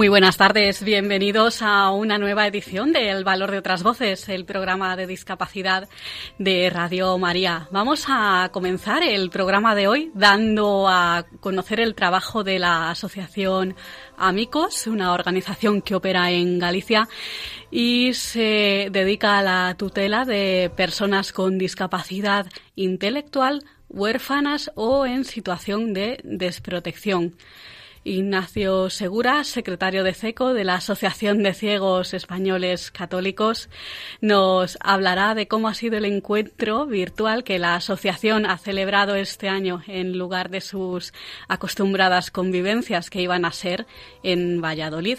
Muy buenas tardes, bienvenidos a una nueva edición de El Valor de otras Voces, el programa de discapacidad de Radio María. Vamos a comenzar el programa de hoy dando a conocer el trabajo de la Asociación Amicos, una organización que opera en Galicia y se dedica a la tutela de personas con discapacidad intelectual, huérfanas o en situación de desprotección. Ignacio Segura, secretario de CECO de la Asociación de Ciegos Españoles Católicos, nos hablará de cómo ha sido el encuentro virtual que la asociación ha celebrado este año en lugar de sus acostumbradas convivencias que iban a ser en Valladolid.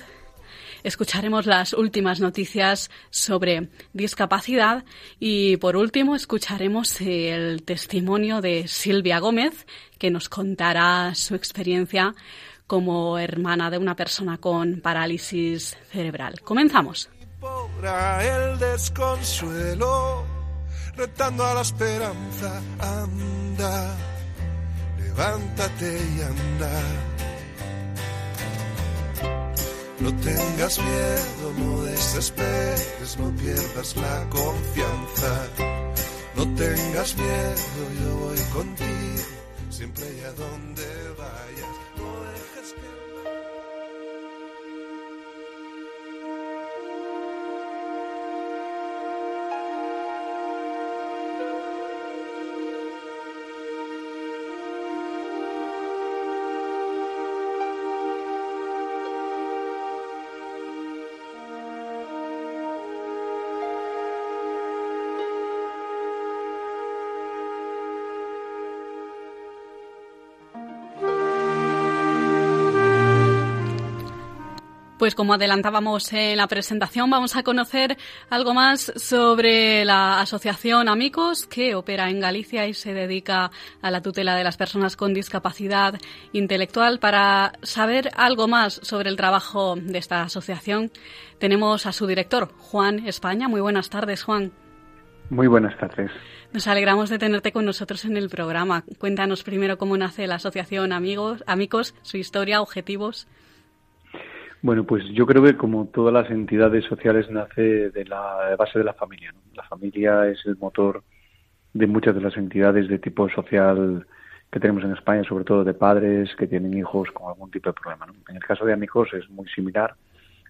Escucharemos las últimas noticias sobre discapacidad y, por último, escucharemos el testimonio de Silvia Gómez, que nos contará su experiencia como hermana de una persona con parálisis cerebral. Comenzamos. El desconsuelo, retando a la esperanza, anda, levántate y anda. No tengas miedo, no desesperes, no pierdas la confianza. No tengas miedo, yo voy contigo, siempre y a donde vayas. Pues como adelantábamos en la presentación, vamos a conocer algo más sobre la Asociación Amigos, que opera en Galicia y se dedica a la tutela de las personas con discapacidad intelectual. Para saber algo más sobre el trabajo de esta asociación, tenemos a su director, Juan España. Muy buenas tardes, Juan. Muy buenas tardes. Nos alegramos de tenerte con nosotros en el programa. Cuéntanos primero cómo nace la Asociación Amigos, Amigos, su historia, objetivos. Bueno, pues yo creo que como todas las entidades sociales nace de la base de la familia. La familia es el motor de muchas de las entidades de tipo social que tenemos en España, sobre todo de padres que tienen hijos con algún tipo de problema. En el caso de Amigos es muy similar.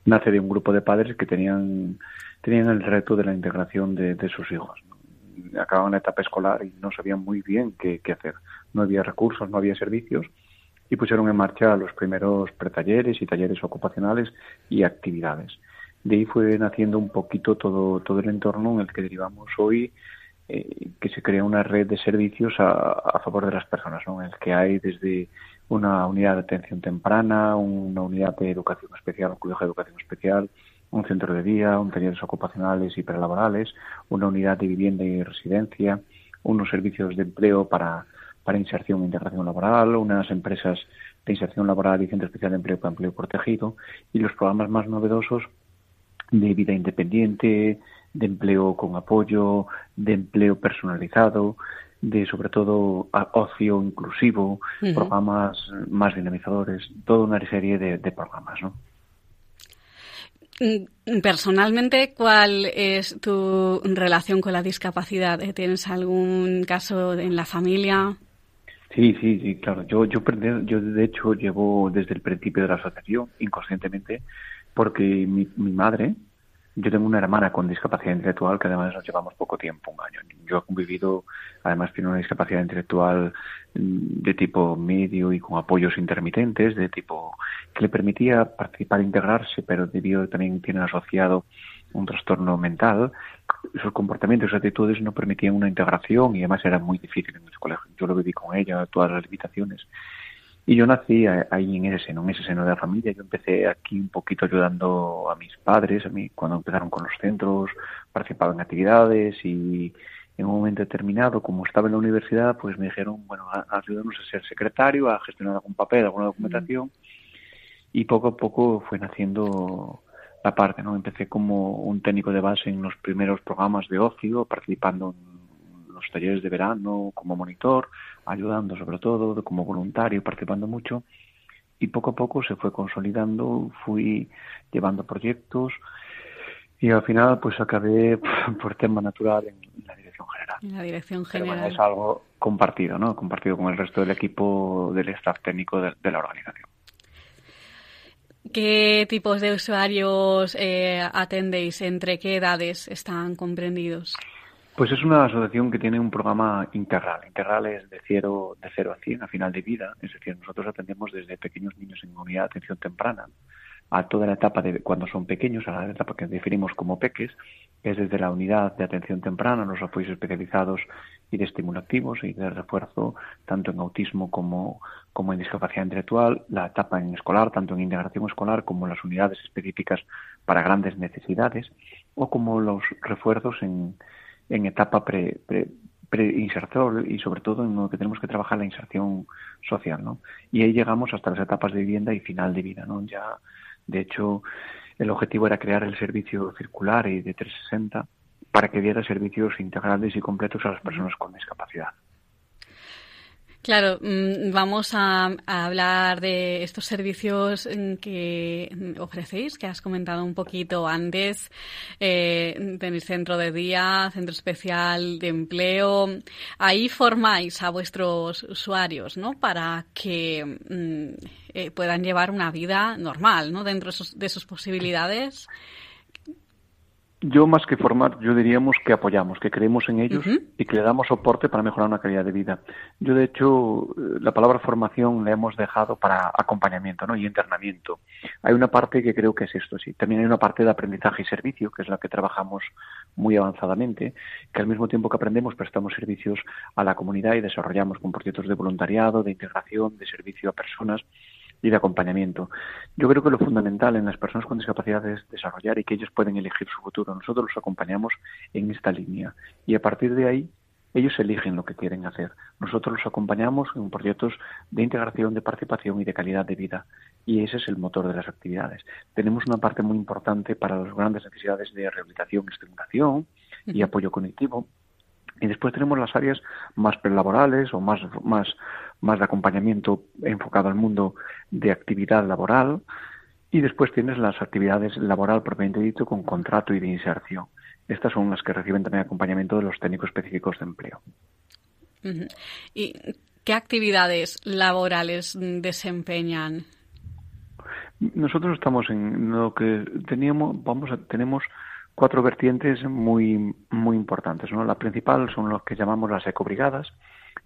Nace de un grupo de padres que tenían, tenían el reto de la integración de, sus hijos. Acababan la etapa escolar y no sabían muy bien qué, qué hacer. No había recursos, no había servicios y pusieron en marcha los primeros pretalleres y talleres ocupacionales y actividades. De ahí fue naciendo un poquito todo, todo el entorno en el que derivamos hoy, eh, que se crea una red de servicios a, favor de las personas, en el que hay desde una unidad de atención temprana, una unidad de educación especial, un colegio de educación especial, un centro de día, un talleres ocupacionales y prelaborales, una unidad de vivienda y residencia, unos servicios de empleo para para inserción e integración laboral, unas empresas de inserción laboral y centro especial de empleo para empleo protegido y los programas más novedosos de vida independiente, de empleo con apoyo, de empleo personalizado, de sobre todo ocio inclusivo, programas más dinamizadores, toda una serie de, de programas, ¿no? Mm, personalmente, ¿cuál es tu relación con la discapacidad? ¿Tienes algún caso en la familia? Sí, sí, sí, claro. Yo, yo, yo de hecho llevo desde el principio de la asociación, inconscientemente, porque mi, mi madre yo tengo una hermana con discapacidad intelectual que además nos llevamos poco tiempo, un año. Yo he convivido, además tiene una discapacidad intelectual mm, de tipo medio y con apoyos intermitentes, de tipo que le permitía participar integrarse, pero debido también tiene asociado un trastorno mental. Sus comportamientos y actitudes no permitían una integración y además era muy difícil en el colegio. Yo lo viví con ella, todas las limitaciones. Y yo nací ahí en ese seno, en ese seno de la familia. Yo empecé aquí un poquito ayudando a mis padres, a mí cuando empezaron con los centros, participaba en actividades y en un momento determinado, como estaba en la universidad, pues me dijeron, bueno, ayúdanos a ser secretario, a gestionar algún papel, alguna documentación. Y poco a poco fue naciendo la parte, ¿no? Empecé como un técnico de base en los primeros programas de ocio, participando en los talleres de verano como monitor, ayudando sobre todo como voluntario, participando mucho y poco a poco se fue consolidando, fui llevando proyectos y al final pues acabé por tema natural en, la dirección general. En la dirección general. es algo compartido, ¿no? Compartido con el resto del equipo del staff técnico de, la organización. ¿Qué tipos de usuarios eh, atendéis? ¿Entre qué edades están comprendidos? Pues es una asociación que tiene un programa integral. Integral es de cero, de cero a 100 a final de vida. Es decir, nosotros atendemos desde pequeños niños en unidad de atención temprana a toda la etapa de cuando son pequeños, a la etapa que definimos como peques, que es desde la unidad de atención temprana, los apoyos especializados y de estimulativos y de refuerzo, tanto en autismo como, como en discapacidad intelectual, la etapa en escolar, tanto en integración escolar como las unidades específicas para grandes necesidades, o como los refuerzos en, en etapa pre, pre, y sobre todo en lo que tenemos que trabajar la inserción social, ¿no? Y ahí llegamos hasta las etapas de vivienda y final de vida, ¿no? Ya, de hecho, el objetivo era crear el servicio circular y de 360 para que diera servicios integrales y completos a las personas con discapacidad. Claro, mm, vamos a, hablar de estos servicios mm, que ofrecéis, que has comentado un poquito antes. Eh, tenéis centro de día, centro especial de empleo. Ahí formáis a vuestros usuarios, ¿no? Para que mm, eh, puedan llevar una vida normal, ¿no? Dentro de sus posibilidades. Yo más que formar, yo diríamos que apoyamos, que creemos en ellos y que le damos soporte para mejorar una calidad de vida. Yo de hecho eh, la palabra formación la hemos dejado para acompañamiento, ¿no? Y internamiento. Hay una parte que creo que es esto, sí. También hay una parte de aprendizaje y servicio, que es la que trabajamos muy avanzadamente, que al mismo tiempo que aprendemos prestamos servicios a la comunidad y desarrollamos con proyectos de voluntariado, de integración, de servicio a personas y de acompañamiento. Yo creo que lo fundamental en las personas con discapacidad es desarrollar y que ellos pueden elegir su futuro. Nosotros los acompañamos en esta línea y a partir de ahí ellos eligen lo que quieren hacer. Nosotros los acompañamos en proyectos de integración, de participación y de calidad de vida. Y ese es el motor de las actividades. Tenemos una parte muy importante para las grandes necesidades de rehabilitación, estimulación y apoyo cognitivo. Y después tenemos las áreas más prelaborales o más, más más de acompañamiento enfocado al mundo de actividad laboral y después tienes las actividades laboral propiamente dicho con contrato y de inserción. Estas son las que reciben también acompañamiento de los técnicos específicos de empleo. ¿Y qué actividades laborales desempeñan? Nosotros estamos en lo que teníamos, vamos a, tenemos cuatro vertientes muy muy importantes, ¿no? La principal son los que llamamos las ecobrigadas,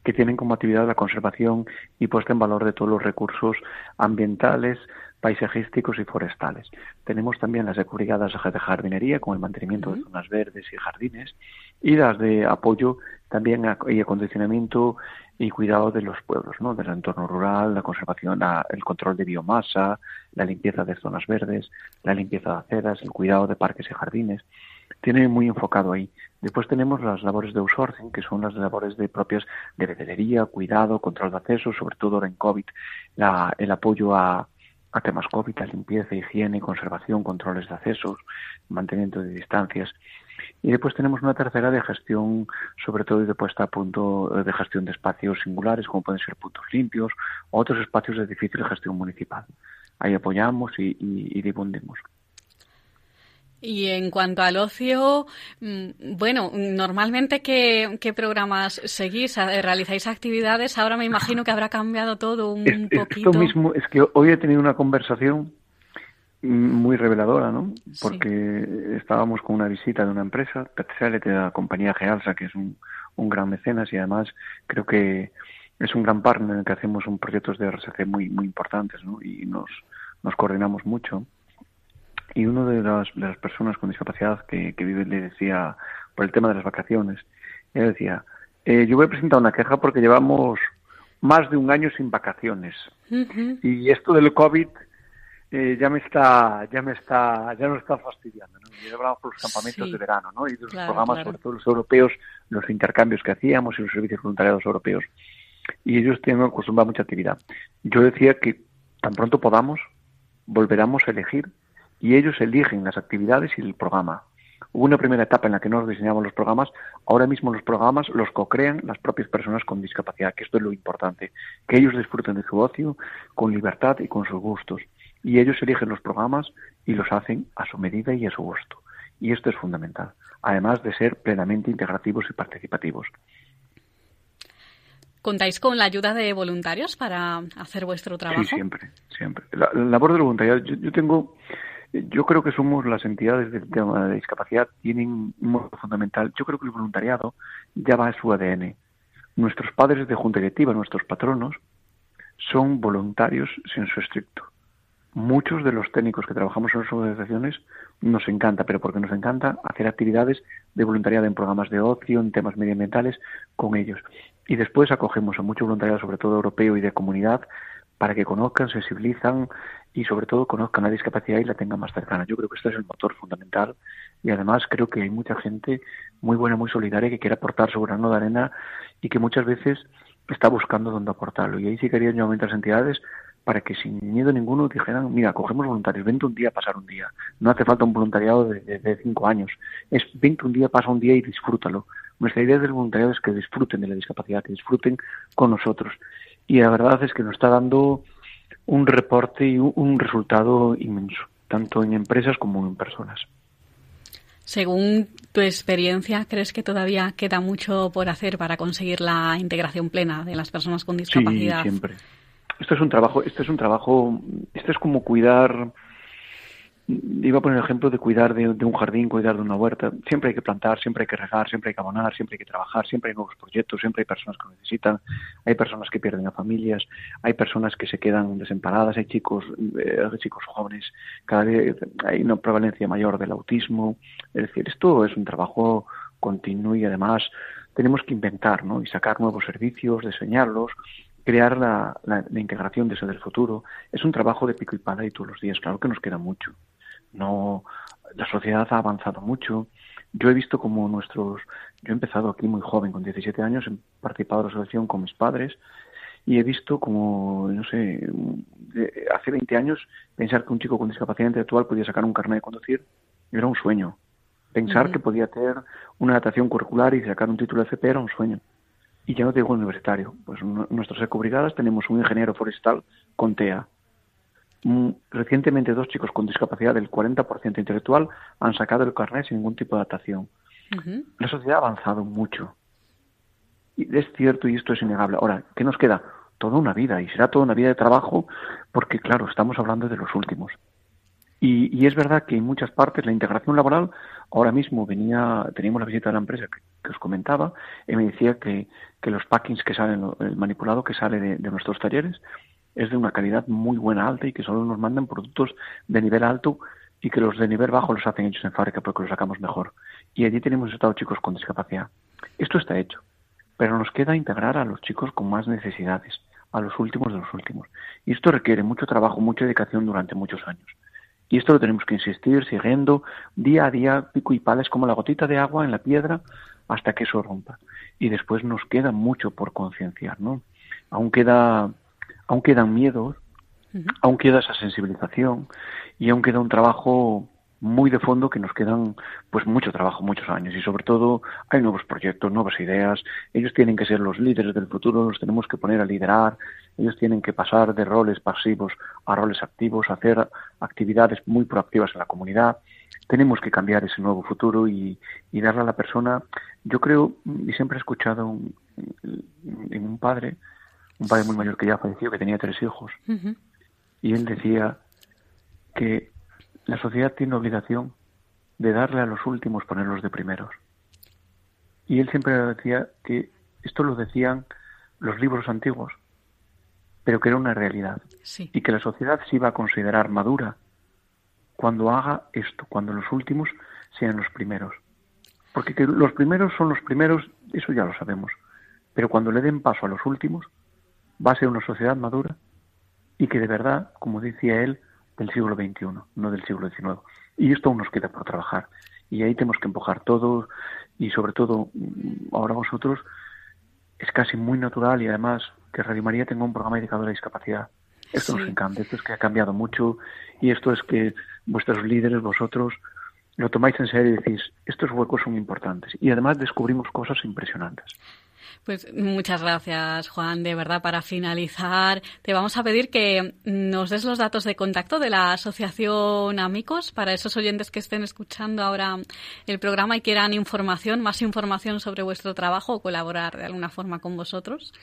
que tienen como actividad la conservación y puesta en valor de todos los recursos ambientales, paisajísticos y forestales. Tenemos también las ecobrigadas de jardinería con el mantenimiento de zonas verdes y jardines y las de apoyo también y acondicionamiento y cuidado de los pueblos, ¿no? del entorno rural, la conservación, el control de biomasa, la limpieza de zonas verdes, la limpieza de aceras, el cuidado de parques y jardines. Tiene muy enfocado ahí. Después tenemos las labores de outsourcing, que son las labores de propias de veterinarias, cuidado, control de acceso, sobre todo ahora en COVID, el apoyo a, temas COVID, la limpieza, higiene, conservación, controles de accesos, mantenimiento de distancias. Y después tenemos una tercera de gestión, sobre todo de puesta a punto de gestión de espacios singulares, como pueden ser puntos limpios o otros espacios de difícil gestión municipal. Ahí apoyamos y, y, y difundimos. Y en cuanto al ocio, mm, bueno, normalmente ¿qué, programas seguís? ¿Realizáis actividades? Ahora me imagino que habrá cambiado todo un poquito. Esto mismo, es que hoy he tenido una conversación muy reveladora, ¿no? Porque estábamos con una visita de una empresa, de la compañía Gealsa, que es un, un gran mecenas y además creo que es un gran partner en el que hacemos un proyectos de RSC muy muy importantes, ¿no? Y nos, nos coordinamos mucho. Y una de las, de las personas con discapacidad que, que vive le decía, por el tema de las vacaciones, él decía, eh, yo voy a presentar una queja porque llevamos más de un año sin vacaciones. Y esto del COVID eh, ya me está, ya me está, ya nos está fastidiando. ¿no? Y hablamos por los campamentos de verano, ¿no? Y de los programas, sobre todo los europeos, los intercambios que hacíamos y los servicios voluntariados europeos. Y ellos tienen acostumbrado mucha actividad. Yo decía que tan pronto podamos, volveremos a elegir y ellos eligen las actividades y el programa. Hubo una primera etapa en la que nos diseñamos los programas, ahora mismo los programas los co-crean las propias personas con discapacidad, que esto es lo importante, que ellos disfruten de su ocio con libertad y con sus gustos. Y ellos eligen los programas y los hacen a su medida y a su gusto. Y esto es fundamental, además de ser plenamente integrativos y participativos. ¿Contáis con la ayuda de voluntarios para hacer vuestro trabajo? Sí, siempre, siempre. La, labor de voluntariado, yo tengo yo creo que somos las entidades del tema de discapacidad, tienen un modo fundamental. Yo creo que el voluntariado ya va a su ADN. Nuestros padres de junta directiva, nuestros patronos, son voluntarios sin su estricto. Muchos de los técnicos que trabajamos en las organizaciones nos encanta, pero porque nos encanta hacer actividades de voluntariado en programas de ocio, en temas medioambientales con ellos. Y después acogemos a mucho voluntariado, sobre todo europeo y de comunidad, para que conozcan, sensibilizan y sobre todo conozcan la discapacidad y la tengan más cercana. Yo creo que este es el motor fundamental y además creo que hay mucha gente muy buena, muy solidaria que quiere aportar su grano de arena y que muchas veces está buscando dónde aportarlo. Y ahí sí quería yo aumentar las entidades para que sin miedo ninguno dijeran, mira, cogemos voluntarios, vente un día a pasar un día. No hace falta un voluntariado de, de, cinco años. Es vente un día, pasa un día y disfrútalo. Nuestra idea del voluntariado es que disfruten de la discapacidad, que disfruten con nosotros. Y la verdad es que nos está dando un reporte y un resultado inmenso, tanto en empresas como en personas. Según tu experiencia, ¿crees que todavía queda mucho por hacer para conseguir la integración plena de las personas con discapacidad? Sí, siempre. Esto es un trabajo, esto es un trabajo, esto es como cuidar iba a poner el ejemplo de cuidar de, un jardín, cuidar de una huerta. Siempre hay que plantar, siempre hay que regar, siempre hay que abonar, siempre hay que trabajar, siempre hay nuevos proyectos, siempre hay personas que lo necesitan, hay personas que pierden a familias, hay personas que se quedan desamparadas, hay chicos, eh, chicos jóvenes, cada vez hay una prevalencia mayor del autismo. Es decir, esto es un trabajo continuo y además tenemos que inventar ¿no? y sacar nuevos servicios, diseñarlos, crear la, la, integración de ese del futuro. Es un trabajo de pico y pala y todos los días. Claro que nos queda mucho no la sociedad ha avanzado mucho. Yo he visto como nuestros, yo he empezado aquí muy joven, con 17 años, he participado en la asociación con mis padres y he visto como, no sé, hace 20 años pensar que un chico con discapacidad intelectual podía sacar un carnet de conducir era un sueño. Pensar que podía tener una adaptación curricular y sacar un título de FP era un sueño. Y ya no digo universitario. Pues en nuestras ecobrigadas tenemos un ingeniero forestal con TEA, recientemente dos chicos con discapacidad del 40% intelectual han sacado el carnet sin ningún tipo de adaptación. La sociedad ha avanzado mucho. Y es cierto y esto es innegable. Ahora, ¿qué nos queda? Toda una vida y será toda una vida de trabajo porque, claro, estamos hablando de los últimos. Y, es verdad que en muchas partes la integración laboral, ahora mismo venía, teníamos la visita de la empresa que, os comentaba, y me decía que, los packings que salen, el manipulado que sale de nuestros talleres, es de una calidad muy buena, alta y que solo nos mandan productos de nivel alto y que los de nivel bajo los hacen ellos en fábrica porque los sacamos mejor. Y allí tenemos estado chicos con discapacidad. Esto está hecho, pero nos queda integrar a los chicos con más necesidades, a los últimos de los últimos. Y esto requiere mucho trabajo, mucha dedicación durante muchos años. Y esto lo tenemos que insistir, siguiendo día a día, pico y pala, es como la gotita de agua en la piedra hasta que eso rompa. Y después nos queda mucho por concienciar, ¿no? Aún queda aún quedan miedos, aún queda esa sensibilización y aún queda un trabajo muy de fondo que nos quedan pues mucho trabajo, muchos años. Y sobre todo hay nuevos proyectos, nuevas ideas, ellos tienen que ser los líderes del futuro, los tenemos que poner a liderar, ellos tienen que pasar de roles pasivos a roles activos, hacer actividades muy proactivas en la comunidad, tenemos que cambiar ese nuevo futuro y, darle a la persona, yo creo, y siempre he escuchado en un padre, un padre muy mayor que ya falleció, que tenía tres hijos, y él decía que la sociedad tiene obligación de darle a los últimos ponerlos de primeros. Y él siempre decía que esto lo decían los libros antiguos, pero que era una realidad. Y que la sociedad se iba a considerar madura cuando haga esto, cuando los últimos sean los primeros. Porque que los primeros son los primeros, eso ya lo sabemos. Pero cuando le den paso a los últimos, va a ser una sociedad madura y que de verdad, como decía él, del siglo XXI, no del siglo XIX. Y esto aún nos queda por trabajar. Y ahí tenemos que empujar todo y sobre todo mm, ahora vosotros es casi muy natural y además que Radio María tenga un programa dedicado a la discapacidad. Esto nos encanta, esto es que ha cambiado mucho y esto es que vuestros líderes, vosotros, lo tomáis en serio y decís, estos huecos son importantes. Y además descubrimos cosas impresionantes. Pues muchas gracias, Juan. De verdad, para finalizar, te vamos a pedir que nos des los datos de contacto de la Asociación Amigos para esos oyentes que estén escuchando ahora el programa y quieran información, más información sobre vuestro trabajo o colaborar de alguna forma con vosotros.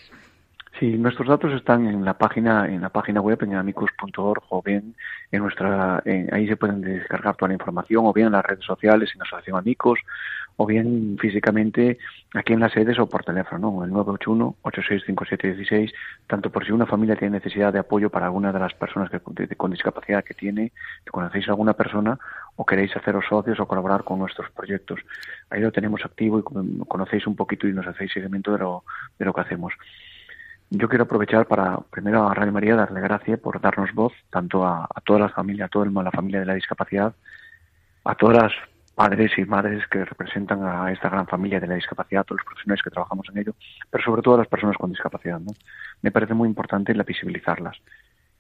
Sí, nuestros datos están en la página en la página web en amicus.org o bien en nuestra ahí se pueden descargar toda la información o bien en las redes sociales en Asociación Amigos o bien físicamente aquí en las sedes o por teléfono, el 981-865716, tanto por si una familia tiene necesidad de apoyo para alguna de las personas que, con discapacidad que tiene, conocéis a alguna persona o queréis haceros socios o colaborar con nuestros proyectos. Ahí lo tenemos activo y conocéis un poquito y nos hacéis seguimiento de lo, de lo que hacemos. Yo quiero aprovechar para, primero a Radio María, darle gracias por darnos voz, tanto a, a toda la familia, a toda la familia de la discapacidad, a todas padres y madres que representan a esta gran familia de la discapacidad, todos los profesionales que trabajamos en ello, pero sobre todo a las personas con discapacidad. ¿no? Me parece muy importante la visibilizarlas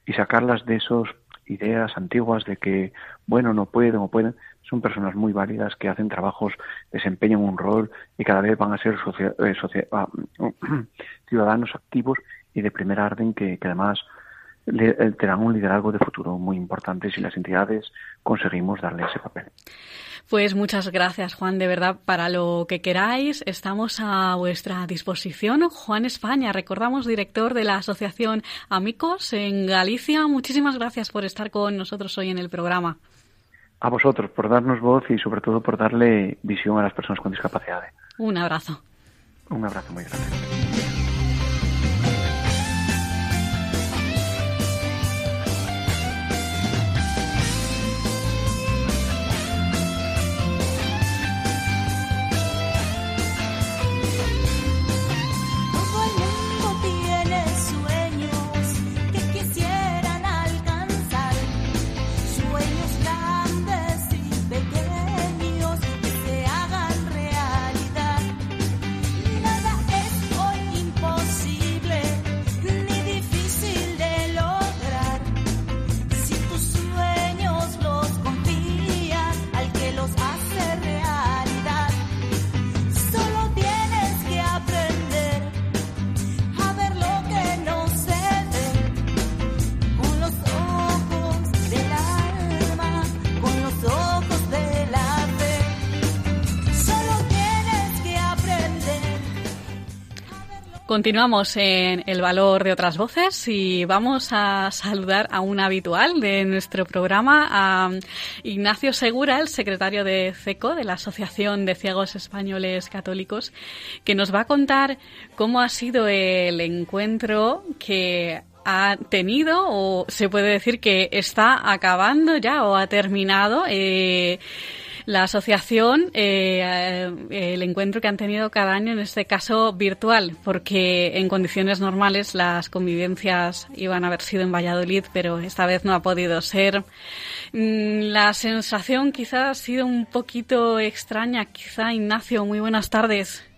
y sacarlas de esas ideas antiguas de que, bueno, no pueden o pueden. Son personas muy válidas que hacen trabajos, desempeñan un rol y cada vez van a ser eh, ah, ciudadanos activos y de primer orden que, que además le, tendrán un liderazgo de futuro muy importante si las entidades conseguimos darle ese papel. Pues muchas gracias, Juan, de verdad, para lo que queráis. Estamos a vuestra disposición. Juan España, recordamos, director de la Asociación Amicos en Galicia. Muchísimas gracias por estar con nosotros hoy en el programa. A vosotros, por darnos voz y sobre todo por darle visión a las personas con discapacidad. Un abrazo. Un abrazo muy grande. Continuamos en El Valor de otras Voces y vamos a saludar a un habitual de nuestro programa, a Ignacio Segura, el secretario de CECO, de la Asociación de Ciegos Españoles Católicos, que nos va a contar cómo ha sido el encuentro que ha tenido o se puede decir que está acabando ya o ha terminado. Eh, la asociación, eh, el encuentro que han tenido cada año, en este caso virtual, porque en condiciones normales las convivencias iban a haber sido en Valladolid, pero esta vez no ha podido ser. Mm, la sensación quizá ha sido un poquito extraña, quizá Ignacio, muy buenas tardes.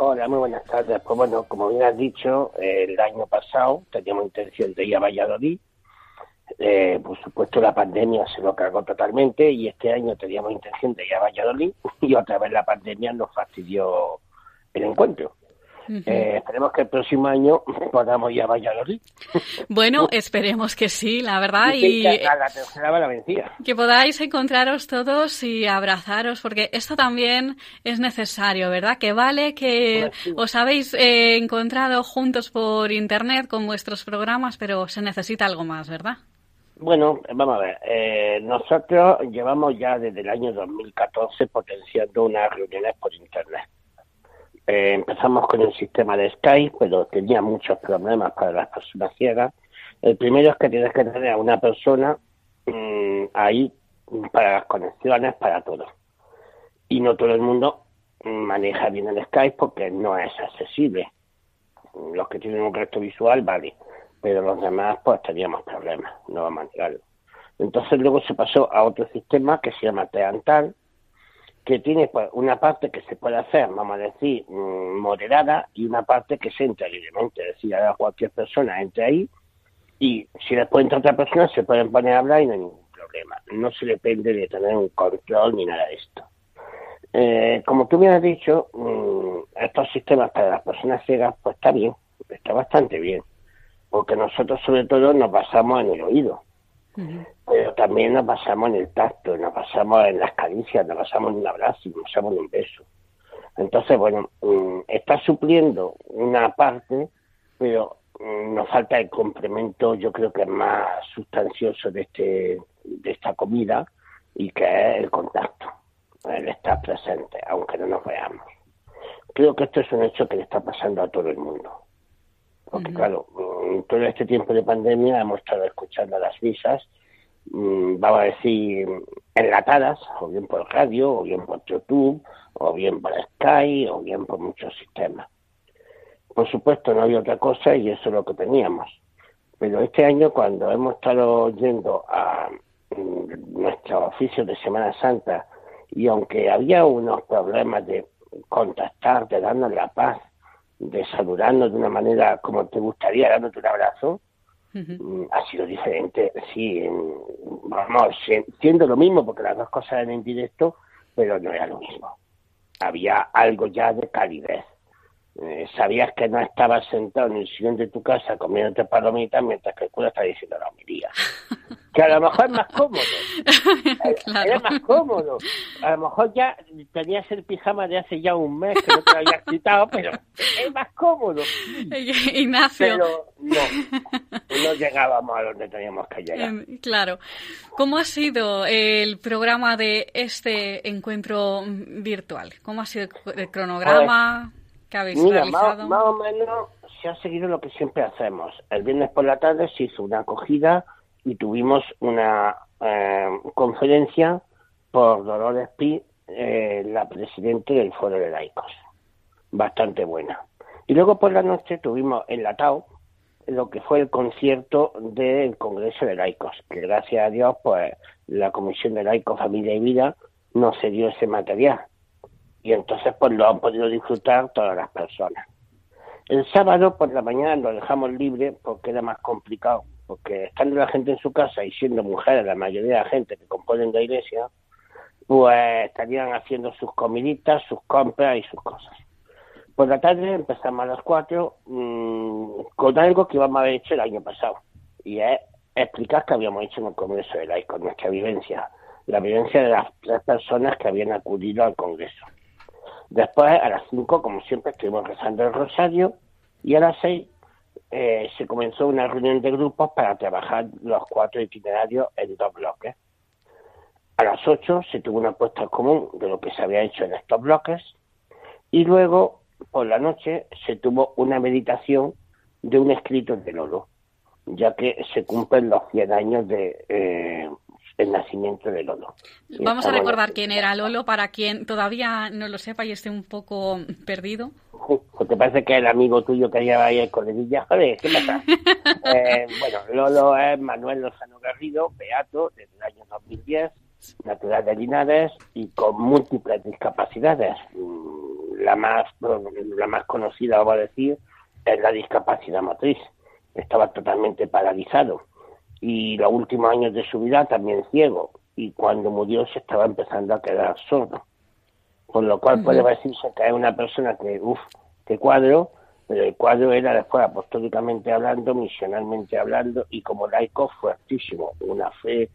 Hola, muy buenas tardes. Pues bueno, como bien has dicho, el año pasado teníamos intención de ir a Valladolid, eh, por supuesto, la pandemia se lo cargó totalmente y este año teníamos intención de ir a Valladolid y otra vez la pandemia nos fastidió el encuentro. Eh, esperemos que el próximo año podamos ir a Valladolid. Bueno, esperemos que sí, la verdad. y la tercera va la vencida. Que podáis encontraros todos y abrazaros, porque esto también es necesario, ¿verdad? Que vale que os habéis eh, encontrado juntos por Internet con vuestros programas, pero se necesita algo más, ¿verdad? Bueno, vamos a ver. Eh, nosotros llevamos ya desde el año 2014 potenciando unas reuniones por Internet. Eh, empezamos con el sistema de Skype, pero tenía muchos problemas para las personas ciegas. El primero es que tienes que tener a una persona mm, ahí para las conexiones, para todo. Y no todo el mundo maneja bien el Skype porque no es accesible. Los que tienen un resto visual, vale pero los demás pues teníamos problemas, no vamos a negarlo. Entonces luego se pasó a otro sistema que se llama Teantal, que tiene pues, una parte que se puede hacer, vamos a decir, mm, moderada y una parte que se entra libremente, es decir, a cualquier persona entre ahí y si después entra otra persona se pueden poner a hablar y no hay ningún problema. No se depende de tener un control ni nada de esto. Eh, como tú me has dicho, mm, estos sistemas para las personas ciegas, pues está bien, está bastante bien porque nosotros sobre todo nos basamos en el oído, pero también nos basamos en el tacto, nos basamos en las caricias, nos basamos en un abrazo, nos basamos en un beso. Entonces, bueno, mm, está supliendo una parte, pero mm, nos falta el complemento, yo creo que es más sustancioso de, este, de esta comida y que es el contacto, el estar presente, aunque no nos veamos. Creo que esto es un hecho que le está pasando a todo el mundo. Porque, claro, mm, todo este tiempo de pandemia hemos estado escuchando las visas, mm, vamos a decir, enlatadas, o bien por radio, o bien por YouTube, o bien por Sky, o bien por muchos sistemas. Por supuesto, no había otra cosa y eso es lo que teníamos. Pero este año, cuando hemos estado yendo a mm, nuestro oficio de Semana Santa, y aunque había unos problemas de contactar, de darnos la paz, de saludarnos de una manera como te gustaría, dándote un abrazo, mm, ha sido diferente. Sí, vamos, siendo lo mismo, porque las dos cosas eran en directo, pero no era lo mismo. Había algo ya de calidez. Eh, sabías que no estabas sentado en el sillón de tu casa comiéndote palomitas mientras que el cura está diciendo la homilía. que a lo mejor es más cómodo. Era más cómodo. A lo mejor ya tenías el pijama de hace ya un mes que no te lo habías quitado, pero es más cómodo. Ignacio. Pero no, no llegábamos a donde teníamos que llegar. Em, claro. ¿Cómo ha sido el programa de este encuentro virtual? ¿Cómo ha sido el cronograma? Pues, Mira, más, o menos se ha seguido lo que siempre hacemos. El viernes por la tarde se hizo una acogida y tuvimos una eh, conferencia por Dolores Pi, eh, la presidenta del Foro de Laicos. Bastante buena. Y luego por la noche tuvimos en la TAO lo que fue el concierto del Congreso de Laicos, que gracias a Dios, pues la Comisión de Laicos, Familia y Vida nos cedió ese material y entonces pues lo han podido disfrutar todas las personas. El sábado por la mañana lo dejamos libre porque era más complicado, porque estando la gente en su casa y siendo mujeres la mayoría de la gente que componen la iglesia, pues estarían haciendo sus comiditas, sus compras y sus cosas. Por la tarde empezamos a las cuatro mm, con algo que íbamos a haber hecho el año pasado, y es explicar qué habíamos hecho en el Congreso de Laicos, nuestra vivencia, la vivencia de las tres personas que habían acudido al Congreso. Después, a las 5, como siempre, estuvimos rezando el rosario y a las 6 eh, se comenzó una reunión de grupos para trabajar los cuatro itinerarios en dos bloques. A las 8 se tuvo una puesta común de lo que se había hecho en estos bloques y luego, por la noche, se tuvo una meditación de un escrito de Lolo, ya que se cumplen los 100 años de, eh, el nacimiento de Lolo. Vamos a recordar quién era Lolo para quien todavía no lo sepa y esté un poco perdido. Porque parece que el amigo tuyo que lleva ahí el coleguilla, joder, ¿qué pasa? eh, bueno, Lolo es Manuel Lozano Garrido, beato, desde el año 2010, natural de Linares y con múltiples discapacidades. Mm, la más, la más conocida, vamos a decir, es la discapacidad motriz. Estaba totalmente paralizado y los últimos años de su vida también ciego y cuando murió se estaba empezando a quedar sordo. Por lo cual puede decirse que es una persona que, uff, qué cuadro, pero el cuadro era después apostólicamente hablando, misionalmente hablando y como laico fuertísimo, una fe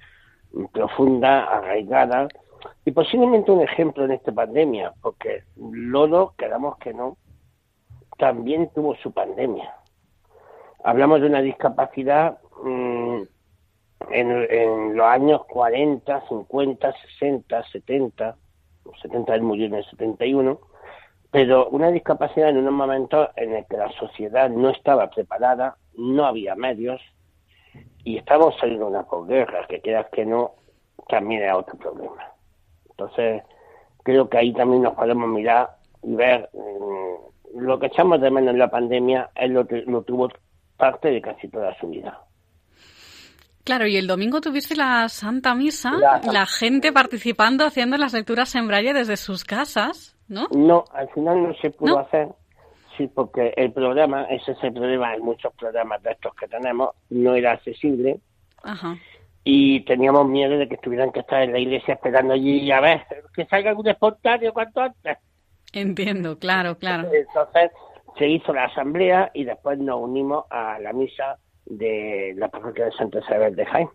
profunda, arraigada y posiblemente un ejemplo en esta pandemia, porque Lodo, quedamos que no, también tuvo su pandemia. Hablamos de una discapacidad mm, en, los años 40, 50, 60, 70, 70 él murió en el 71, pero una discapacidad en unos momentos en el que la sociedad no estaba preparada, no había medios y estábamos saliendo de una posguerra, que quieras que no, también era otro problema. Entonces, creo que ahí también nos podemos mirar y ver mm, lo que echamos de menos en la pandemia, es lo lo tuvo parte de casi toda su vida. Claro, y el domingo tuviste la Santa Misa, la, gente participando, haciendo las lecturas en braille desde sus casas, ¿no? No, al final no se pudo hacer, sí, porque el programa, ese es el problema, en muchos programas de estos que tenemos, no era accesible. Ajá. Y teníamos miedo de que tuvieran que estar en la iglesia esperando allí a ver que salga algún espontáneo cuanto antes. Entiendo, claro, claro. Entonces se hizo la asamblea y después nos unimos a la misa de la parroquia de Santa Isabel de Jaén.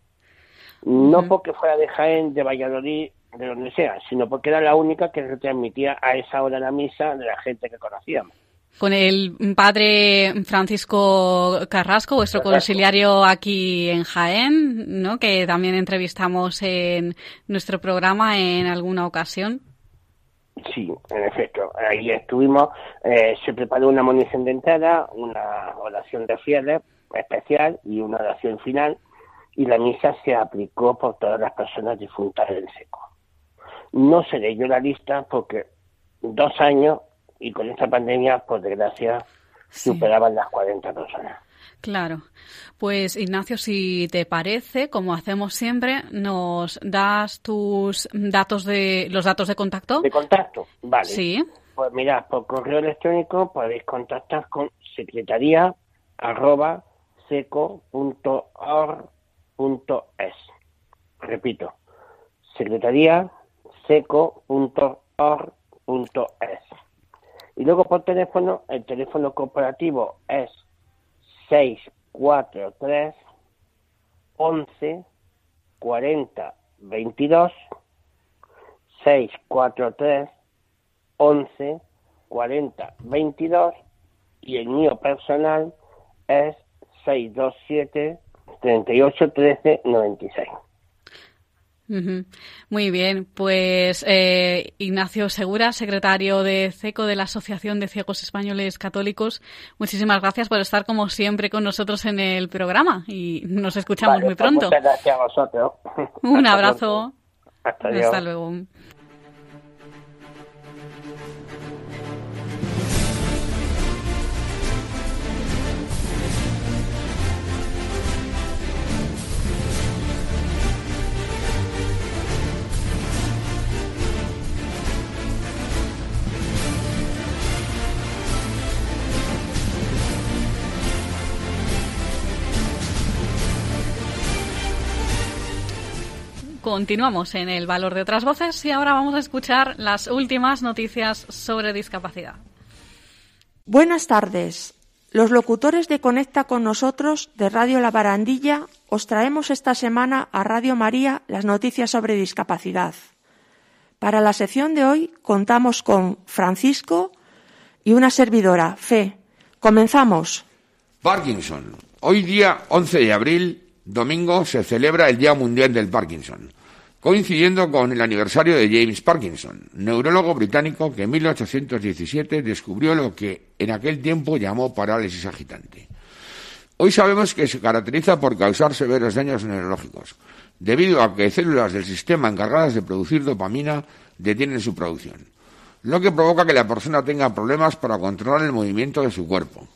No porque fuera de Jaén, de Valladolid, de donde sea, sino porque era la única que retransmitía a esa hora la misa de la gente que conocíamos. Con el padre Francisco Carrasco, vuestro conciliario aquí en Jaén, ¿no? que también entrevistamos en nuestro programa en alguna ocasión. Sí, en efecto. Ahí estuvimos. Eh, se preparó una munición de entrada, una oración de fieles especial y una oración final y la misa se aplicó por todas las personas difuntas del seco. No seré yo la lista porque dos años y con esta pandemia, por desgracia, superaban las 40 personas. Claro. Pues Ignacio, si te parece, como hacemos siempre, nos das tus datos de los datos de contacto. De contacto, vale. Sí. Pues mira, por correo electrónico podéis contactar con secretaría arroba seco.org.es. Repito, secretaría seco.org.es. Y luego por teléfono, el teléfono corporativo es 643 11 40 22 643 11 40 22 y el mío personal es 627 38 13 96. Muy bien, pues eh, Ignacio Segura, secretario de CECO de la Asociación de Ciegos Españoles Católicos, muchísimas gracias por estar como siempre con nosotros en el programa y nos escuchamos muy pues pronto. muchas gracias a vosotros. Un abrazo. Hasta luego. Continuamos en el valor de otras voces y ahora vamos a escuchar las últimas noticias sobre discapacidad. Buenas tardes. Los locutores de Conecta con nosotros de Radio La Barandilla os traemos esta semana a Radio María las noticias sobre discapacidad. Para la sección de hoy contamos con Francisco y una servidora, Fe. Comenzamos. Parkinson. Hoy día 11 de abril, domingo, se celebra el Día Mundial del Parkinson coincidiendo con el aniversario de James Parkinson, neurólogo británico que en 1817 descubrió lo que en aquel tiempo llamó parálisis agitante. Hoy sabemos que se caracteriza por causar severos daños neurológicos, debido a que células del sistema encargadas de producir dopamina detienen su producción, lo que provoca que la persona tenga problemas para controlar el movimiento de su cuerpo.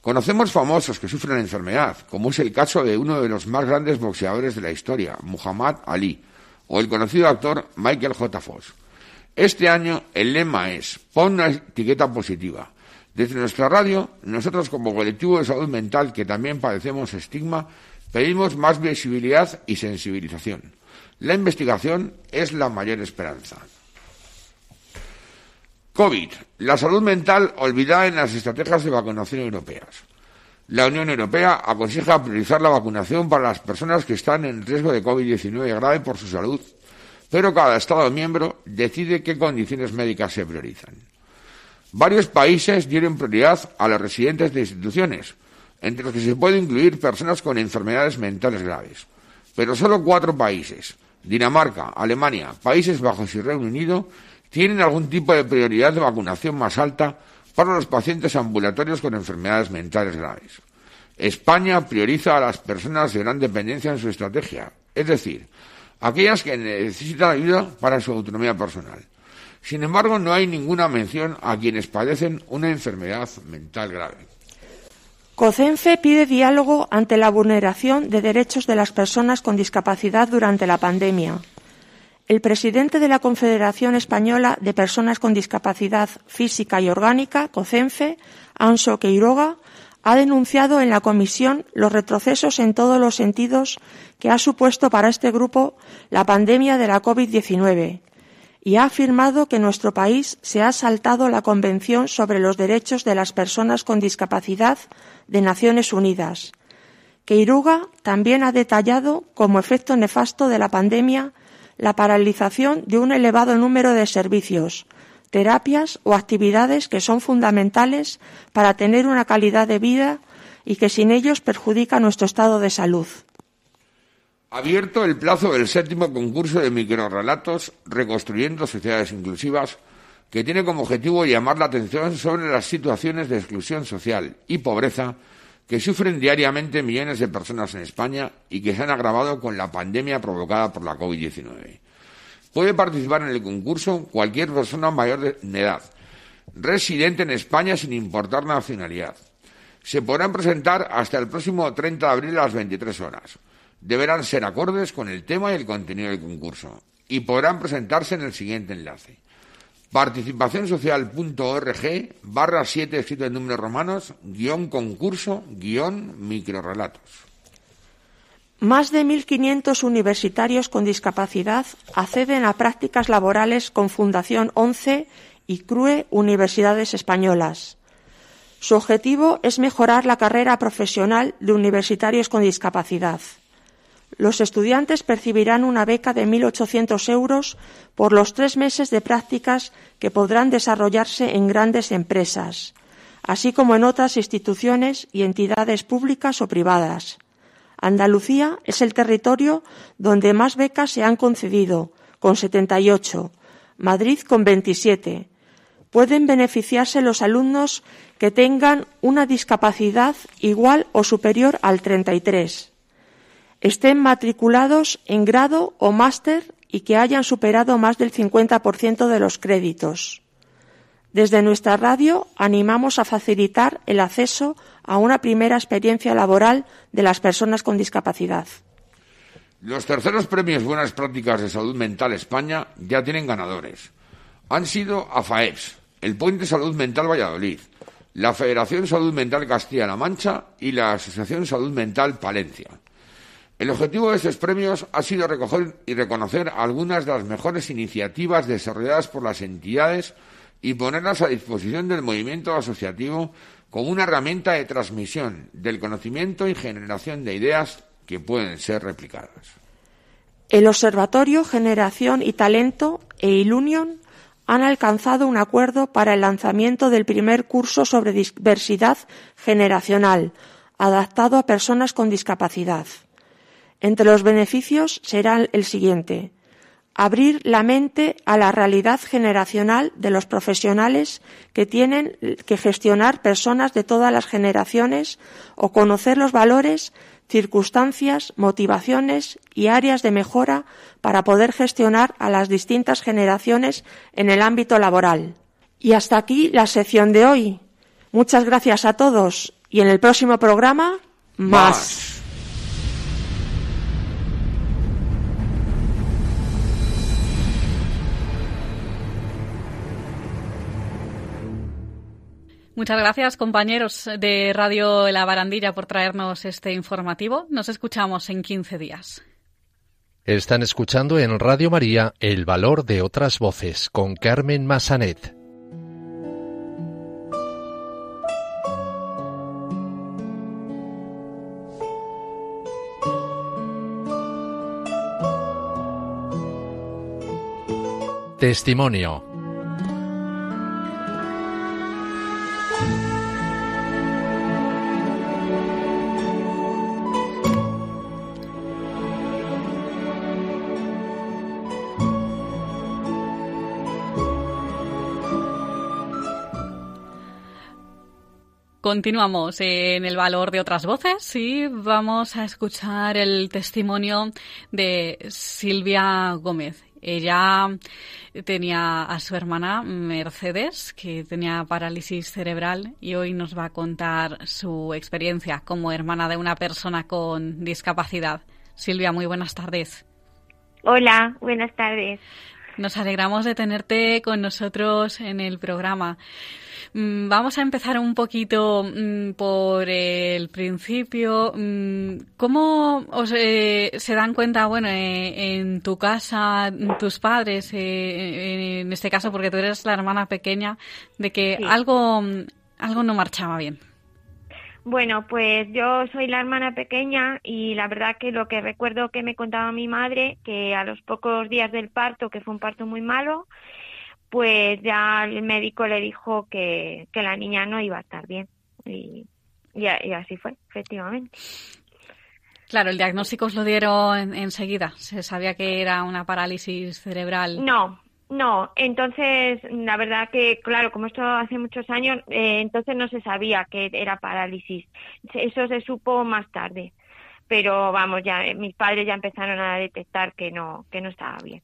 Conocemos famosos que sufren enfermedad, como es el caso de uno de los más grandes boxeadores de la historia, Muhammad Ali, o el conocido actor Michael J. Fox. Este año el lema es pon una etiqueta positiva. Desde nuestra radio, nosotros como colectivo de salud mental que también padecemos estigma, pedimos más visibilidad y sensibilización. La investigación es la mayor esperanza. COVID, la salud mental olvidada en las estrategias de vacunación europeas. La Unión Europea aconseja priorizar la vacunación para las personas que están en riesgo de COVID-19 grave por su salud, pero cada Estado miembro decide qué condiciones médicas se priorizan. Varios países dieron prioridad a los residentes de instituciones, entre los que se puede incluir personas con enfermedades mentales graves. pero solo cuatro países, Dinamarca, Alemania, Países Bajos y Reino Unido, tienen algún tipo de prioridad de vacunación más alta para los pacientes ambulatorios con enfermedades mentales graves. España prioriza a las personas de gran dependencia en su estrategia, es decir, aquellas que necesitan ayuda para su autonomía personal. Sin embargo, no hay ninguna mención a quienes padecen una enfermedad mental grave. COCENFE pide diálogo ante la vulneración de derechos de las personas con discapacidad durante la pandemia. El presidente de la Confederación Española de Personas con Discapacidad Física y Orgánica, COCENFE, Anso Queiroga, ha denunciado en la comisión los retrocesos en todos los sentidos que ha supuesto para este grupo la pandemia de la COVID-19 y ha afirmado que nuestro país se ha saltado la Convención sobre los Derechos de las Personas con Discapacidad de Naciones Unidas. Queiruga también ha detallado como efecto nefasto de la pandemia la paralización de un elevado número de servicios, terapias o actividades que son fundamentales para tener una calidad de vida y que sin ellos perjudica nuestro estado de salud. Abierto el plazo del séptimo concurso de microrelatos Reconstruyendo Sociedades Inclusivas, que tiene como objetivo llamar la atención sobre las situaciones de exclusión social y pobreza que sufren diariamente millones de personas en España y que se han agravado con la pandemia provocada por la COVID-19. Puede participar en el concurso cualquier persona mayor de edad, residente en España sin importar nacionalidad. Se podrán presentar hasta el próximo 30 de abril a las 23 horas deberán ser acordes con el tema y el contenido del concurso y podrán presentarse en el siguiente enlace participacionsocial.org barra 7 escrito en números romanos guion concurso guion microrelatos. Más de 1.500 universitarios con discapacidad acceden a prácticas laborales con Fundación 11 y CRUE Universidades Españolas. Su objetivo es mejorar la carrera profesional de universitarios con discapacidad. Los estudiantes percibirán una beca de 1.800 euros por los tres meses de prácticas que podrán desarrollarse en grandes empresas, así como en otras instituciones y entidades públicas o privadas. Andalucía es el territorio donde más becas se han concedido, con 78, Madrid con 27. Pueden beneficiarse los alumnos que tengan una discapacidad igual o superior al 33 estén matriculados en grado o máster y que hayan superado más del 50% de los créditos. Desde nuestra radio animamos a facilitar el acceso a una primera experiencia laboral de las personas con discapacidad. Los terceros premios Buenas Prácticas de Salud Mental España ya tienen ganadores. Han sido AFAEPS, el Puente Salud Mental Valladolid, la Federación Salud Mental Castilla-La Mancha y la Asociación Salud Mental Palencia. El objetivo de estos premios ha sido recoger y reconocer algunas de las mejores iniciativas desarrolladas por las entidades y ponerlas a disposición del movimiento asociativo como una herramienta de transmisión del conocimiento y generación de ideas que pueden ser replicadas. El Observatorio Generación y Talento e Ilunion han alcanzado un acuerdo para el lanzamiento del primer curso sobre diversidad generacional, adaptado a personas con discapacidad. Entre los beneficios será el siguiente abrir la mente a la realidad generacional de los profesionales que tienen que gestionar personas de todas las generaciones o conocer los valores, circunstancias, motivaciones y áreas de mejora para poder gestionar a las distintas generaciones en el ámbito laboral. Y hasta aquí la sección de hoy. Muchas gracias a todos y en el próximo programa más. Muchas gracias, compañeros de Radio La Barandilla, por traernos este informativo. Nos escuchamos en 15 días. Están escuchando en Radio María El Valor de otras Voces con Carmen Massanet. Testimonio Continuamos en el valor de otras voces y vamos a escuchar el testimonio de Silvia Gómez. Ella tenía a su hermana Mercedes, que tenía parálisis cerebral, y hoy nos va a contar su experiencia como hermana de una persona con discapacidad. Silvia, muy buenas tardes. Hola, buenas tardes. Nos alegramos de tenerte con nosotros en el programa. Mm, vamos a empezar un poquito mm, por el principio. Mm, ¿Cómo os, eh, se dan cuenta, bueno, eh, en tu casa, tus padres, eh, en este caso, porque tú eres la hermana pequeña, de que algo, algo no marchaba bien? Bueno, pues yo soy la hermana pequeña y la verdad que lo que recuerdo que me contaba mi madre, que a los pocos días del parto, que fue un parto muy malo, pues ya el médico le dijo que, que la niña no iba a estar bien. Y, y, así fue, efectivamente. Claro, el diagnóstico os lo dieron enseguida. Se sabía que era una parálisis cerebral. No, no. Entonces, la verdad que, claro, como esto hace muchos años, eh, entonces no se sabía que era parálisis. Eso se supo más tarde. Pero vamos, ya mis padres ya empezaron a detectar que no, que no estaba bien.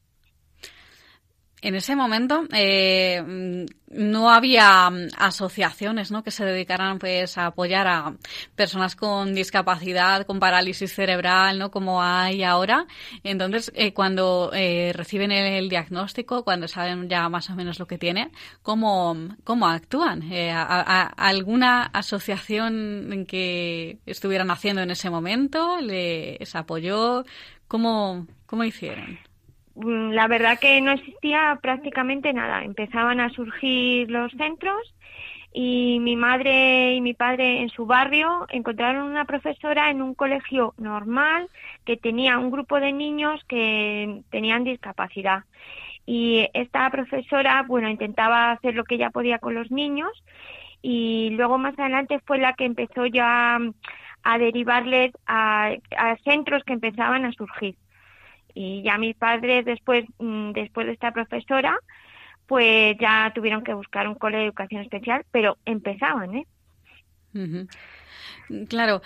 En ese momento eh, no había mm, asociaciones ¿no? que se dedicaran pues, a apoyar a personas con discapacidad, con parálisis cerebral, ¿no? como hay ahora. Entonces, eh, cuando eh, reciben el, diagnóstico, cuando saben ya más o menos lo que tienen, ¿cómo, cómo actúan? ¿Alguna asociación que estuvieran haciendo en ese momento les apoyó? ¿Cómo, cómo hicieron? Mm, la verdad que no existía prácticamente nada. Empezaban a surgir los centros y mi madre y mi padre en su barrio encontraron una profesora en un colegio normal que tenía un grupo de niños que tenían discapacidad. Y esta profesora, bueno, intentaba hacer lo que ella podía con los niños y luego más adelante fue la que empezó ya a derivarles a centros que empezaban a surgir y ya mis padres después mm, después de esta profesora pues ya tuvieron que buscar un cole de educación especial pero empezaban eh Claro,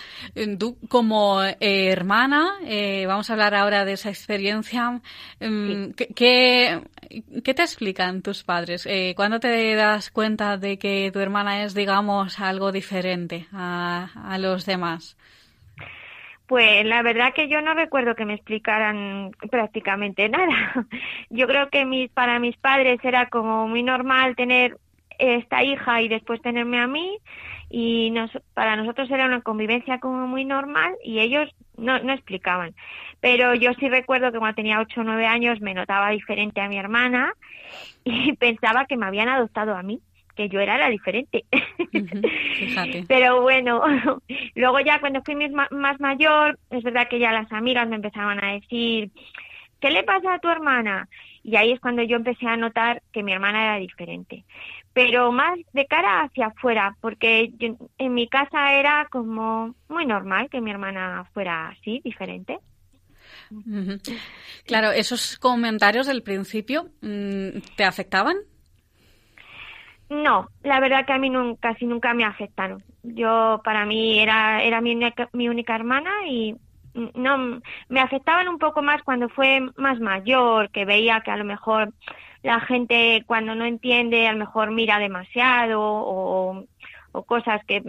tú como eh, hermana, eh, vamos a hablar ahora de esa experiencia. Em, ¿qué, qué, te explican tus padres? Eh, ¿Cuándo te das cuenta de que tu hermana es, digamos, algo diferente a, a los demás? Pues la verdad que yo no recuerdo que me explicaran prácticamente nada. Yo creo que mis, para mis padres era como muy normal tener esta hija y después tenerme a mí y nos, para nosotros era una convivencia como muy normal y ellos no, no explicaban. Pero yo sí recuerdo que cuando tenía 8 o 9 años me notaba diferente a mi hermana y pensaba que me habían adoptado a mí que yo era la diferente. Pero bueno, luego ya cuando fui más mayor, es verdad que ya las amigas me empezaban a decir, ¿qué le pasa a tu hermana? Y ahí es cuando yo empecé a notar que mi hermana era diferente. Pero más de cara hacia afuera, porque en mi casa era como muy normal que mi hermana fuera así, diferente. Claro, esos comentarios del principio, mm, ¿te afectaban? No, la verdad que a mí casi nunca me afectaron. Yo, para mí, era, era mi, mi única hermana y no me afectaban un poco más cuando fue más mayor, que veía que a lo mejor la gente cuando no entiende a lo mejor mira demasiado o, cosas que,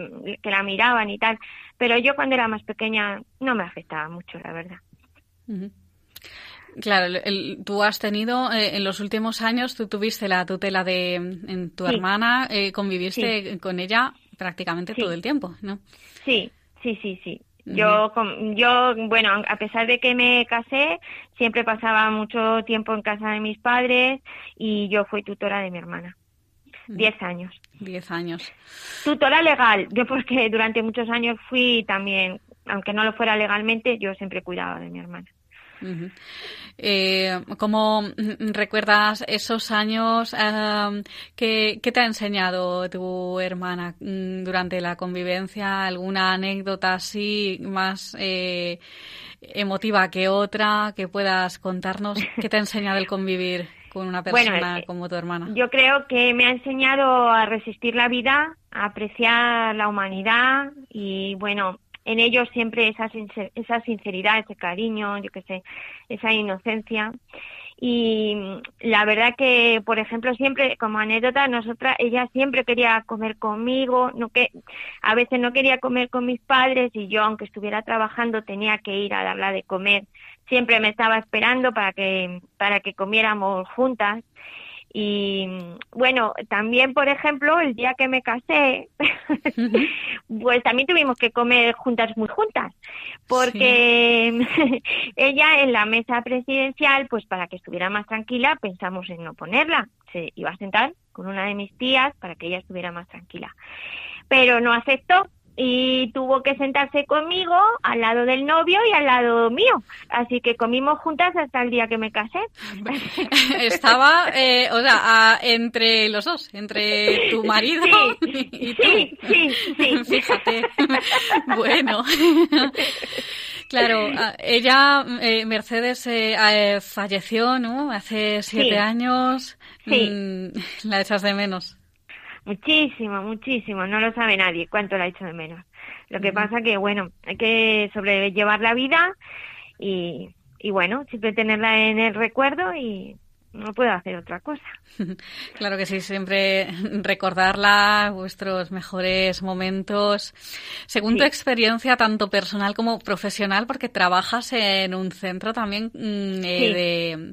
la miraban y tal. Pero yo cuando era más pequeña no me afectaba mucho, la verdad. Claro, tú has tenido, eh, en los últimos años, tú tuviste la tutela de en tu hermana, eh, conviviste con ella prácticamente todo el tiempo, ¿no? Sí, sí, sí, sí. Yo, yo, bueno, a pesar de que me casé, siempre pasaba mucho tiempo en casa de mis padres y yo fui tutora de mi hermana. Diez años. Diez años. Tutora legal, yo porque durante muchos años fui también, aunque no lo fuera legalmente, yo siempre cuidaba de mi hermana. Eh, ¿Cómo recuerdas esos años? ¿qué, te ha enseñado tu hermana mm, durante la convivencia? ¿Alguna anécdota así más eh, emotiva que otra que puedas contarnos? ¿Qué te ha enseñado el convivir con una persona como tu hermana? Yo creo que me ha enseñado a resistir la vida, a apreciar la humanidad y bueno, en ellos siempre esa, esa sinceridad, ese cariño, yo qué sé, esa inocencia. Y la verdad que, por ejemplo, siempre, como anécdota, nosotras, ella siempre quería comer conmigo, no que, a veces no quería comer con mis padres y yo, aunque estuviera trabajando, tenía que ir a darla de comer. Siempre me estaba esperando para que, para que comiéramos juntas. Y bueno, también, por ejemplo, el día que me casé, pues también tuvimos que comer juntas muy juntas, porque ella en la mesa presidencial, pues para que estuviera más tranquila, pensamos en no ponerla. Se iba a sentar con una de mis tías para que ella estuviera más tranquila. Pero no aceptó y tuvo que sentarse conmigo al lado del novio y al lado mío. Así que comimos juntas hasta el día que me casé. Estaba, eh, o sea, entre los dos, entre tu marido y tú. Sí, sí, sí. Fíjate. bueno. Claro, ella, eh, Mercedes, eh, falleció, ¿no? Hace siete años. Sí. Mm, la echas de menos. Muchísimo, muchísimo. No lo sabe nadie cuánto la ha hecho de menos. Lo que pasa que, bueno, hay que sobrellevar la vida y, y bueno, siempre tenerla en el recuerdo y, no puedo hacer otra cosa. Claro que sí, siempre recordarla, vuestros mejores momentos. Según tu experiencia, tanto personal como profesional, porque trabajas en un centro también mm, eh, de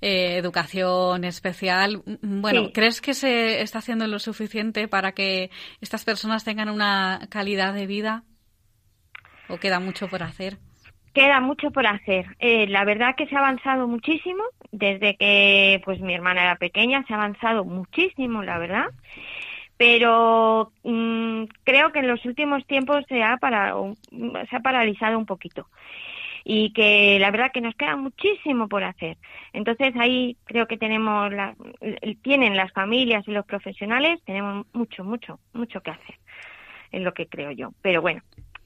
eh, educación especial. Mm, bueno, ¿crees que se está haciendo lo suficiente para que estas personas tengan una calidad de vida? ¿O queda mucho por hacer? Queda mucho por hacer. Eh, la verdad que se ha avanzado muchísimo desde que pues mi hermana era pequeña, se ha avanzado muchísimo, la verdad. Pero mm, creo que en los últimos tiempos se ha, parado, se ha paralizado un poquito y que la verdad que nos queda muchísimo por hacer. Entonces ahí creo que tenemos la, tienen las familias y los profesionales tenemos mucho mucho mucho que hacer. Es lo que creo yo. Pero bueno,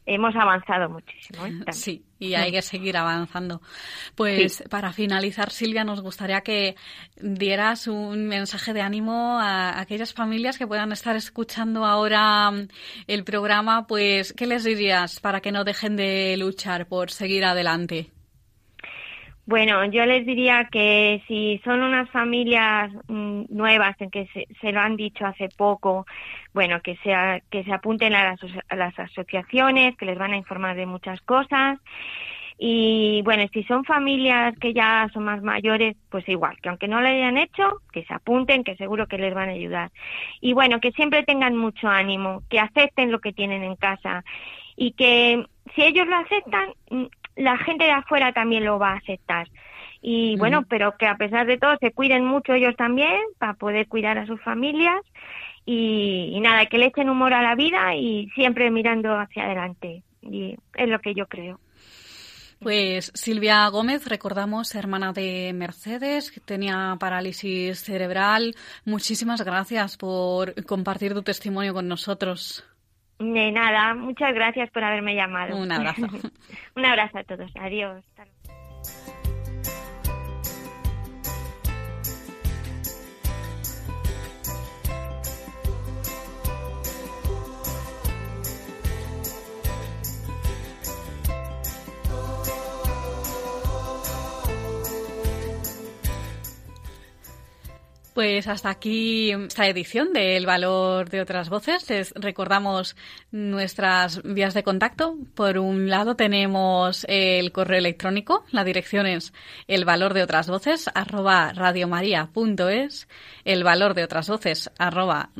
hemos avanzado muchísimo. ¿eh? Sí, y hay que seguir avanzando. Pues para finalizar, Silvia, nos gustaría que dieras un mensaje de ánimo a aquellas familias que puedan estar escuchando ahora mm, el programa. Pues, ¿qué les dirías para que no dejen de luchar por seguir adelante? Bueno, yo les diría que si son unas familias mm, nuevas en que se, lo han dicho hace poco, bueno, que, sea, que se apunten a las, a las asociaciones, que les van a informar de muchas cosas. Y bueno, si son familias que ya son más mayores, pues igual, que aunque no lo hayan hecho, que se apunten, que seguro que les van a ayudar. Y bueno, que siempre tengan mucho ánimo, que acepten lo que tienen en casa y que si ellos lo aceptan, mm, la gente de afuera también lo va a aceptar. Y bueno, pero que a pesar de todo se cuiden mucho ellos también para poder cuidar a sus familias y, nada, que le echen humor a la vida y siempre mirando hacia adelante. Y es lo que yo creo. Pues Silvia Gómez, recordamos, hermana de Mercedes, que tenía parálisis cerebral. Muchísimas gracias por compartir tu testimonio con nosotros. De nada, muchas gracias por haberme llamado. Un abrazo. Un abrazo a todos. Adiós. Pues hasta aquí esta edición de El Valor de otras Voces. Les recordamos nuestras vías de contacto. Por un lado tenemos el correo electrónico. La dirección es el valor de otras voces arroba el valor de otras voces arroba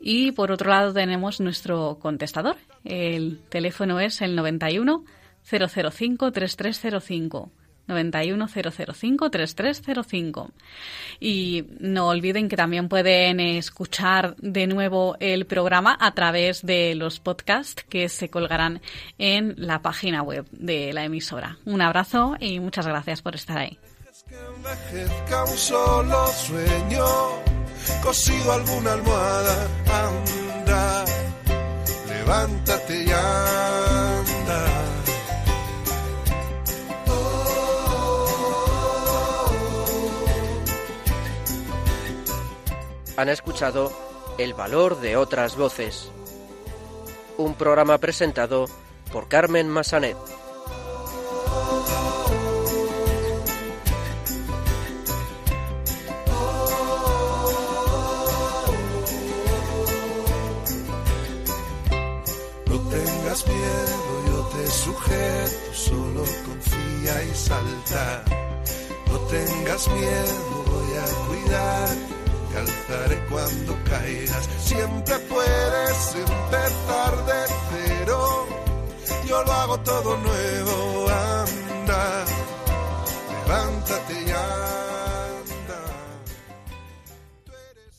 y por otro lado tenemos nuestro contestador. El teléfono es el 91 005 3305. 910053305. Y no olviden que también pueden escuchar de nuevo el programa a través de los podcasts que se colgarán en la página web de la emisora. Un abrazo y muchas gracias por estar ahí. cosido alguna almohada, levántate Han escuchado El valor de otras voces. Un programa presentado por Carmen Massanet. No tengas miedo, yo te sujeto, solo confía y salta. No tengas miedo, voy a cuidar, te alzaré cuando caigas. Siempre puedes empezar de cero, yo lo hago todo nuevo, anda, levántate ya.